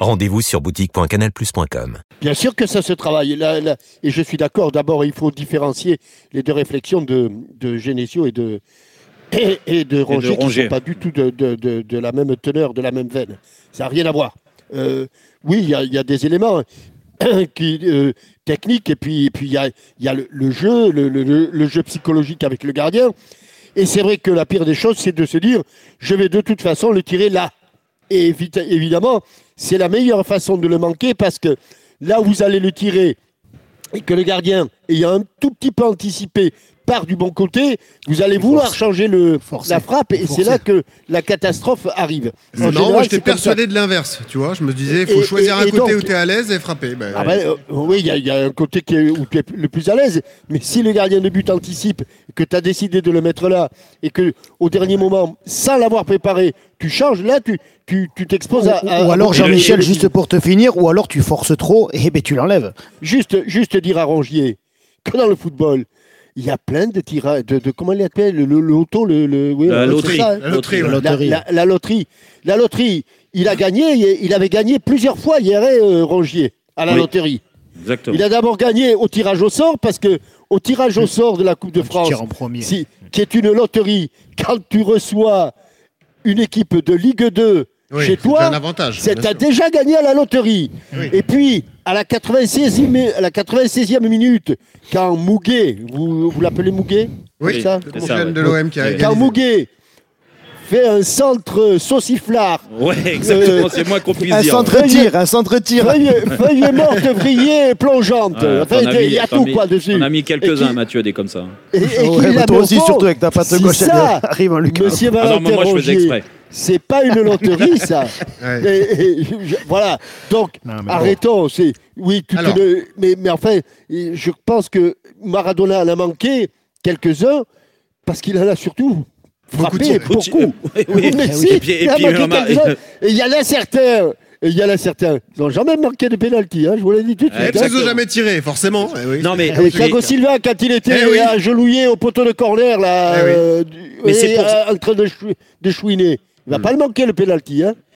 Rendez-vous sur boutique.canalplus.com. Bien sûr que ça se travaille. Là- là- et je suis d'accord. D'abord, il faut différencier les deux réflexions de, de Genesio et de, et, et de Rongier, qui ne sont pas du tout de, de- de- de la même teneur, de la même veine. Ça n'a rien à voir. Euh, oui, il y, a- il y a des éléments qui, euh, techniques et puis et puis il y a, il y a le, le jeu, le, le- le- le jeu psychologique avec le gardien. Et c'est vrai que la pire des choses, c'est de se dire, je vais de toute façon le tirer là. Et évi- évidemment, c'est la meilleure façon de le manquer parce que là où vous allez le tirer et que le gardien, ayant un tout petit peu anticipé, part du bon côté, vous allez vouloir changer le, la frappe et c'est là que la catastrophe arrive. En Non, général, moi j'étais persuadé de l'inverse. Tu vois, je me disais, il faut Et- choisir et- un côté donc- où tu es à l'aise et frapper. Ben, Ah ben, euh, oui, il y, a- il y a un côté qui est, où tu es le plus à l'aise, mais si le gardien de but anticipe, que tu as décidé de le mettre là, et que au dernier moment, sans l'avoir préparé, tu changes, là, tu tu tu t'exposes à, à- Ou alors Jean-Michel, juste pour te finir, ou alors tu forces trop et ben tu l'enlèves. Juste, juste dire à Rongier que dans le football, il y a plein de tirages, de, de- comment il appelle, le, le loto, le, le- oui, La loterie. ça, hein. La loterie, La ouais. loterie. La, la- la loterie. La loterie, il a gagné, il il avait gagné plusieurs fois hier, euh, Rongier, à la Oui. loterie. Exactement. Il a d'abord gagné au tirage au sort parce que au tirage au sort de la Coupe de France, tires en premier. si- qui est une loterie, quand tu reçois une équipe de Ligue 2 Oui, chez c'est toi, un avantage, c'est t'as sûr. déjà gagné à la loterie. Oui. Et puis à la 96e, à la 96e minute, quand Mouguet, vous, vous l'appelez Mouguet? Oui, c'est ça? le Comment ça, jeune ouais. de l'OM qui a Ouais. égalisé. Quand Mouguet fait un centre sauciflard, Ouais, exactement, c'est moins qu'on puisse Un dire. centre tir, un centre tir. feuille, feuille morte, vrillée, plongeante. Ouais, Enfin, il y a tout mis- quoi dessus. On a mis Et quelques-uns, qui- Mathieu, des comme ça. Et, et Ouais, qu'il bah toi aussi, fond. surtout avec ta patte C'est gauche, ça, arrive en Lucas. Monsieur Ah non, moi, je faisais exprès. C'est pas une loterie, ça. Ouais. Et- et je- voilà. Donc, Non, mais bon. arrêtons. C'est oui, tu le- mais, mais enfin, et je pense que Maradona en a manqué quelques-uns parce qu'il en a surtout frappé tiré. beaucoup. Oui, oui. Mais Et puis- et il a manqué. Et y en a certains. Et il y en a certains. Ils n'ont jamais marqué de pénalty. Hein, je vous l'ai dit tout de suite. Qu'ils n'ont jamais tiré, forcément. Eh oui. Non, mais- Et Thiago Silva, quand il était Eh oui. agenouillé au poteau de corner, là, Eh oui. euh, Mais et, pour- euh, en train de, chou- de chouiner, il va Hmm. pas le manquer le pénalty. Hein.